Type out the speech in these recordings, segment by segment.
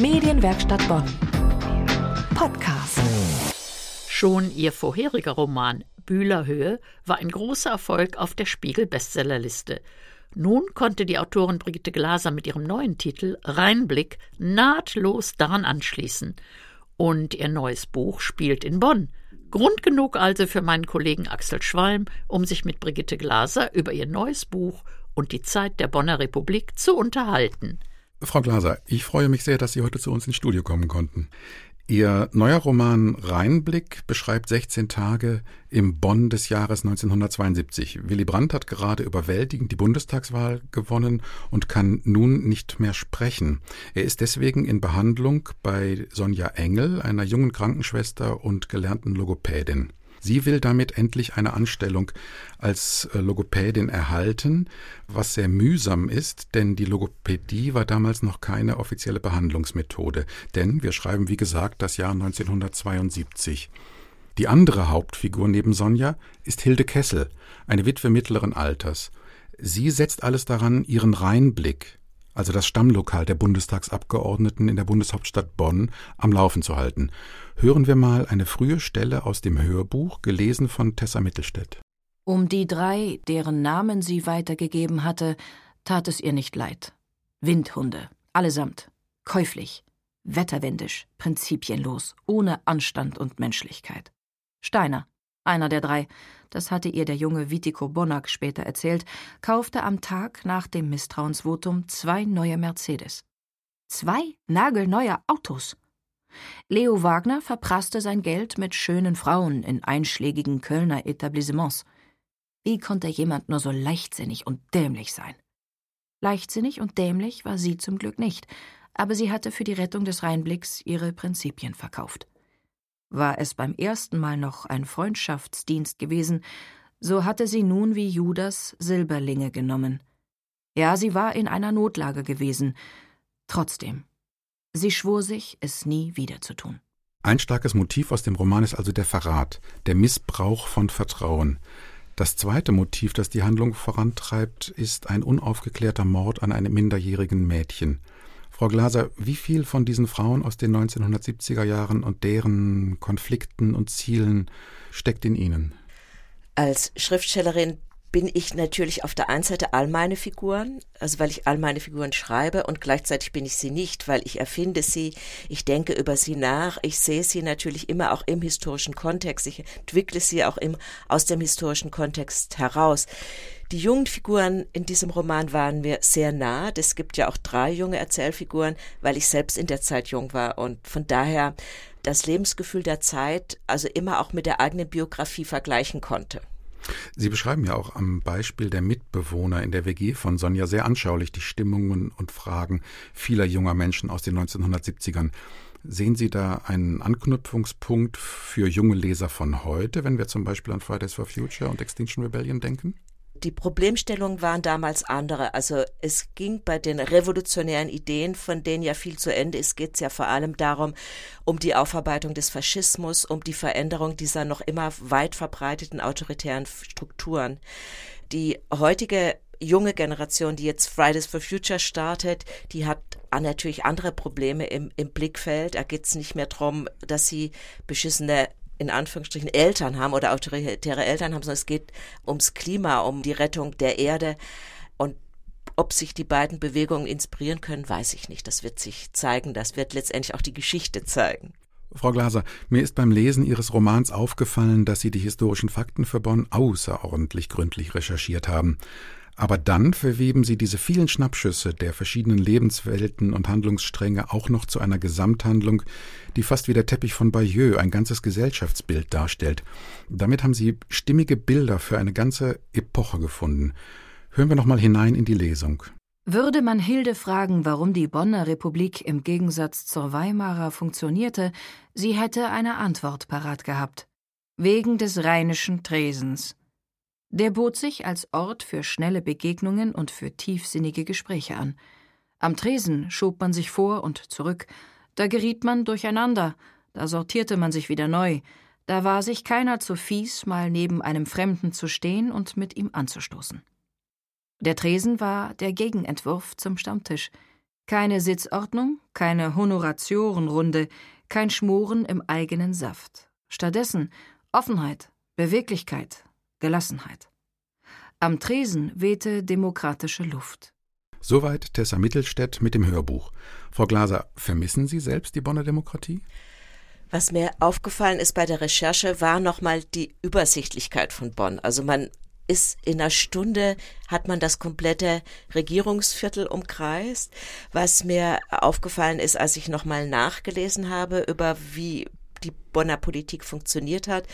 Medienwerkstatt Bonn. Podcast. Schon ihr vorheriger Roman Bühlerhöhe war ein großer Erfolg auf der Spiegel-Bestsellerliste. Nun konnte die Autorin Brigitte Glaser mit ihrem neuen Titel Reinblick nahtlos daran anschließen. Und ihr neues Buch spielt in Bonn. Grund genug also für meinen Kollegen Axel Schwalm, um sich mit Brigitte Glaser über ihr neues Buch und die Zeit der Bonner Republik zu unterhalten. Frau Glaser, ich freue mich sehr, dass Sie heute zu uns ins Studio kommen konnten. Ihr neuer Roman Rheinblick beschreibt 16 Tage im Bonn des Jahres 1972. Willy Brandt hat gerade überwältigend die Bundestagswahl gewonnen und kann nun nicht mehr sprechen. Er ist deswegen in Behandlung bei Sonja Engel, einer jungen Krankenschwester und gelernten Logopädin. Sie will damit endlich eine Anstellung als äh, Logopädin erhalten, was sehr mühsam ist, denn die Logopädie war damals noch keine offizielle Behandlungsmethode. Denn wir schreiben, wie gesagt, das Jahr 1972. Die andere Hauptfigur neben Sonja ist Hilde Kessel, eine Witwe mittleren Alters. Sie setzt alles daran, ihren Rheinblick, also das Stammlokal der Bundestagsabgeordneten in der Bundeshauptstadt Bonn, am Laufen zu halten. Hören wir mal eine frühe Stelle aus dem Hörbuch, gelesen von Tessa Mittelstädt. Um die drei, deren Namen sie weitergegeben hatte, tat es ihr nicht leid. Windhunde, allesamt, käuflich, wetterwendisch, prinzipienlos, ohne Anstand und Menschlichkeit. Steiner, einer der drei, das hatte ihr der junge Witiko Bonack später erzählt, kaufte am Tag nach dem Misstrauensvotum zwei neue Mercedes. Zwei nagelneue Autos. Leo Wagner verprasste sein Geld mit schönen Frauen in einschlägigen Kölner Etablissements. Wie konnte jemand nur so leichtsinnig und dämlich sein? Leichtsinnig und dämlich war sie zum Glück nicht, aber sie hatte für die Rettung des Rheinblicks ihre Prinzipien verkauft. War es beim ersten Mal noch ein Freundschaftsdienst gewesen, so hatte sie nun wie Judas Silberlinge genommen. Ja, sie war in einer Notlage gewesen. Trotzdem. Sie schwor sich, es nie wieder zu tun. Ein starkes Motiv aus dem Roman ist also der Verrat, der Missbrauch von Vertrauen. Das zweite Motiv, das die Handlung vorantreibt, ist ein unaufgeklärter Mord an einem minderjährigen Mädchen. Frau Glaser, wie viel von diesen Frauen aus den 1970er Jahren und deren Konflikten und Zielen steckt in Ihnen? Als Schriftstellerin bin ich natürlich auf der einen Seite all meine Figuren, also weil ich all meine Figuren schreibe und gleichzeitig bin ich sie nicht, weil ich erfinde sie, ich denke über sie nach, ich sehe sie natürlich immer auch im historischen Kontext, ich entwickle sie auch im, aus dem historischen Kontext heraus. Die jungen Figuren in diesem Roman waren mir sehr nah. Es gibt ja auch drei junge Erzählfiguren, weil ich selbst in der Zeit jung war und von daher das Lebensgefühl der Zeit also immer auch mit der eigenen Biografie vergleichen konnte. Sie beschreiben ja auch am Beispiel der Mitbewohner in der WG von Sonja sehr anschaulich die Stimmungen und Fragen vieler junger Menschen aus den 1970ern. Sehen Sie da einen Anknüpfungspunkt für junge Leser von heute, wenn wir zum Beispiel an Fridays for Future und Extinction Rebellion denken? Die Problemstellungen waren damals andere. Also es ging bei den revolutionären Ideen, von denen ja viel zu Ende ist, geht es ja vor allem darum, um die Aufarbeitung des Faschismus, um die Veränderung dieser noch immer weit verbreiteten autoritären Strukturen. Die heutige junge Generation, die jetzt Fridays for Future startet, die hat natürlich andere Probleme im, im Blickfeld. Da geht es nicht mehr darum, dass sie beschissene in Anführungsstrichen Eltern haben oder autoritäre Eltern haben, sondern es geht ums Klima, um die Rettung der Erde. Und ob sich die beiden Bewegungen inspirieren können, weiß ich nicht. Das wird sich zeigen. Das wird letztendlich auch die Geschichte zeigen. Frau Glaser, mir ist beim Lesen Ihres Romans aufgefallen, dass Sie die historischen Fakten für Bonn außerordentlich gründlich recherchiert haben. Aber dann verweben sie diese vielen Schnappschüsse der verschiedenen Lebenswelten und Handlungsstränge auch noch zu einer Gesamthandlung, die fast wie der Teppich von Bayeux ein ganzes Gesellschaftsbild darstellt. Damit haben sie stimmige Bilder für eine ganze Epoche gefunden. Hören wir noch mal hinein in die Lesung. Würde man Hilde fragen, warum die Bonner Republik im Gegensatz zur Weimarer funktionierte, sie hätte eine Antwort parat gehabt. Wegen des rheinischen Tresens. Der bot sich als Ort für schnelle Begegnungen und für tiefsinnige Gespräche an. Am Tresen schob man sich vor und zurück, da geriet man durcheinander, da sortierte man sich wieder neu, da war sich keiner zu fies, mal neben einem Fremden zu stehen und mit ihm anzustoßen. Der Tresen war der Gegenentwurf zum Stammtisch. Keine Sitzordnung, keine Honoratiorenrunde, kein Schmoren im eigenen Saft. Stattdessen Offenheit, Beweglichkeit, Gelassenheit. Am Tresen wehte demokratische Luft. Soweit Tessa Mittelstädt mit dem Hörbuch. Frau Glaser, vermissen Sie selbst die Bonner Demokratie? Was mir aufgefallen ist bei der Recherche, war nochmal die Übersichtlichkeit von Bonn. Also man ist in einer Stunde, hat man das komplette Regierungsviertel umkreist. Was mir aufgefallen ist, als ich nochmal nachgelesen habe über wie die Bonner Politik funktioniert hat,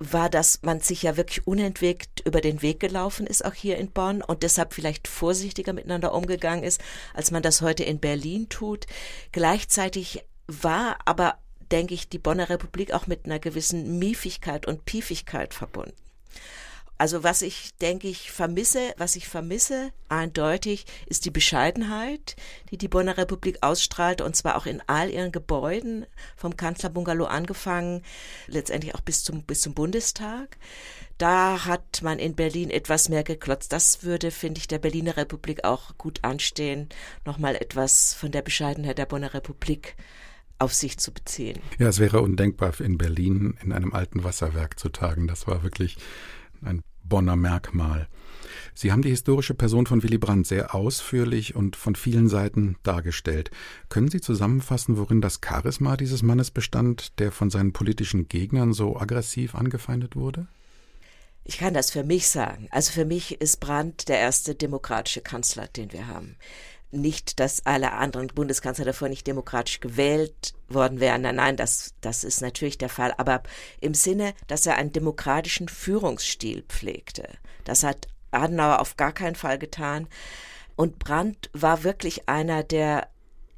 war, dass man sich ja wirklich unentwegt über den Weg gelaufen ist, auch hier in Bonn, und deshalb vielleicht vorsichtiger miteinander umgegangen ist, als man das heute in Berlin tut. Gleichzeitig war aber, denke ich, die Bonner Republik auch mit einer gewissen Miefigkeit und Piefigkeit verbunden. Also was ich denke ich vermisse, was ich vermisse eindeutig, ist die Bescheidenheit, die die Bonner Republik ausstrahlt und zwar auch in all ihren Gebäuden, vom Kanzlerbungalow angefangen, letztendlich auch bis zum bis zum Bundestag. Da hat man in Berlin etwas mehr geklotzt. Das würde, finde ich, der Berliner Republik auch gut anstehen, nochmal etwas von der Bescheidenheit der Bonner Republik auf sich zu beziehen. Ja, es wäre undenkbar, in Berlin in einem alten Wasserwerk zu tagen. Das war wirklich ein Bonner Merkmal. Sie haben die historische Person von Willy Brandt sehr ausführlich und von vielen Seiten dargestellt. Können Sie zusammenfassen, worin das Charisma dieses Mannes bestand, der von seinen politischen Gegnern so aggressiv angefeindet wurde? Ich kann das für mich sagen. Also für mich ist Brandt der erste demokratische Kanzler, den wir haben nicht, dass alle anderen Bundeskanzler davor nicht demokratisch gewählt worden wären. Nein, nein, das, das ist natürlich der Fall. Aber im Sinne, dass er einen demokratischen Führungsstil pflegte. Das hat Adenauer auf gar keinen Fall getan. Und Brandt war wirklich einer, der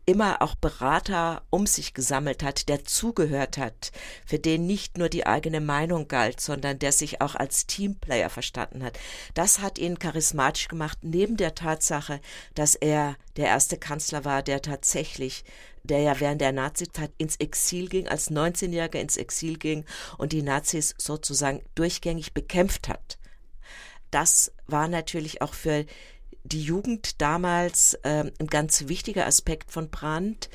immer auch Berater um sich gesammelt hat, der zugehört hat, für den nicht nur die eigene Meinung galt, sondern der sich auch als Teamplayer verstanden hat. Das hat ihn charismatisch gemacht, neben der Tatsache, dass er der erste Kanzler war, der tatsächlich der ja während der Nazizeit ins Exil ging, als 19-Jähriger ins Exil ging und die Nazis sozusagen durchgängig bekämpft hat. Das war natürlich auch für die Jugend damals äh, ein ganz wichtiger Aspekt von Brandt,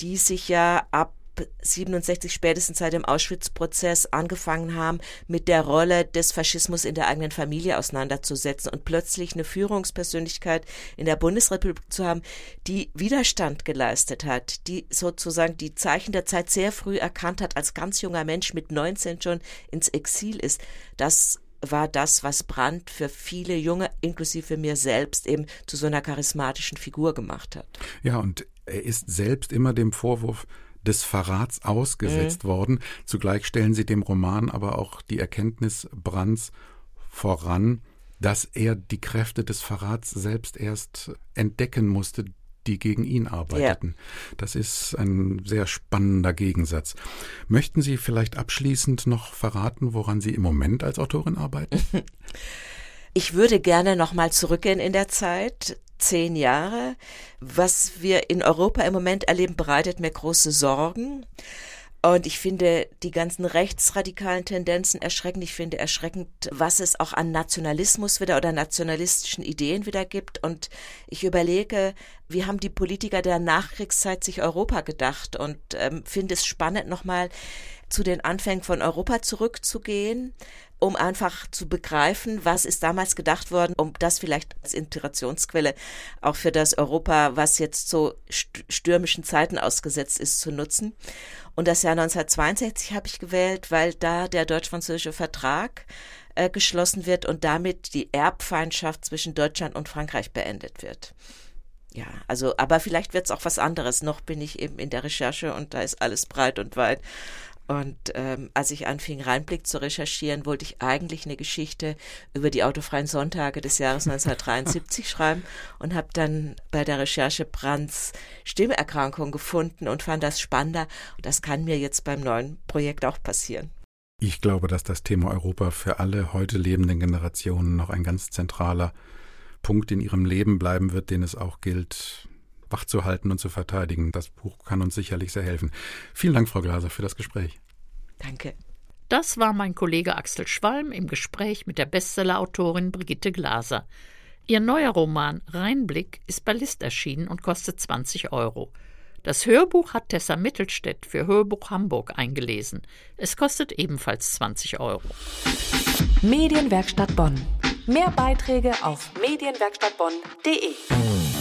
die sich ja ab 67 spätestens seit dem Auschwitz-Prozess angefangen haben, mit der Rolle des Faschismus in der eigenen Familie auseinanderzusetzen und plötzlich eine Führungspersönlichkeit in der Bundesrepublik zu haben, die Widerstand geleistet hat, die sozusagen die Zeichen der Zeit sehr früh erkannt hat, als ganz junger Mensch mit 19 schon ins Exil ist. Das war das, was Brandt für viele Junge, inklusive mir selbst, eben zu so einer charismatischen Figur gemacht hat. Ja, und er ist selbst immer dem Vorwurf des Verrats ausgesetzt mhm. worden. Zugleich stellen sie dem Roman aber auch die Erkenntnis Brandts voran, dass er die Kräfte des Verrats selbst erst entdecken musste, die gegen ihn arbeiteten. Ja. Das ist ein sehr spannender Gegensatz. Möchten Sie vielleicht abschließend noch verraten, woran Sie im Moment als Autorin arbeiten? Ich würde gerne noch mal zurückgehen in der Zeit, zehn Jahre. Was wir in Europa im Moment erleben, bereitet mir große Sorgen. Und ich finde die ganzen rechtsradikalen Tendenzen erschreckend. Ich finde erschreckend, was es auch an Nationalismus wieder oder nationalistischen Ideen wieder gibt. Und ich überlege, wie haben die Politiker der Nachkriegszeit sich Europa gedacht? Und ähm, finde es spannend, nochmal zu den Anfängen von Europa zurückzugehen, um einfach zu begreifen, was ist damals gedacht worden, um das vielleicht als Inspirationsquelle auch für das Europa, was jetzt so stürmischen Zeiten ausgesetzt ist, zu nutzen. Und das Jahr 1962 habe ich gewählt, weil da der deutsch-französische Vertrag äh, geschlossen wird und damit die Erbfeindschaft zwischen Deutschland und Frankreich beendet wird. Ja, also, aber vielleicht wird es auch was anderes. Noch bin ich eben in der Recherche und da ist alles breit und weit. Und ähm, als ich anfing, Reinblick zu recherchieren, wollte ich eigentlich eine Geschichte über die autofreien Sonntage des Jahres 1973 schreiben und habe dann bei der Recherche Brands Stimmerkrankung gefunden und fand das spannender. Und das kann mir jetzt beim neuen Projekt auch passieren. Ich glaube, dass das Thema Europa für alle heute lebenden Generationen noch ein ganz zentraler Punkt in ihrem Leben bleiben wird, den es auch gilt, wachzuhalten und zu verteidigen. Das Buch kann uns sicherlich sehr helfen. Vielen Dank, Frau Glaser, für das Gespräch. Danke. Das war mein Kollege Axel Schwalm im Gespräch mit der Bestsellerautorin Brigitte Glaser. Ihr neuer Roman Rheinblick ist bei List erschienen und kostet 20 Euro. Das Hörbuch hat Tessa Mittelstädt für Hörbuch Hamburg eingelesen. Es kostet ebenfalls 20 Euro. Medienwerkstatt Bonn. Mehr Beiträge auf medienwerkstattbonn.de.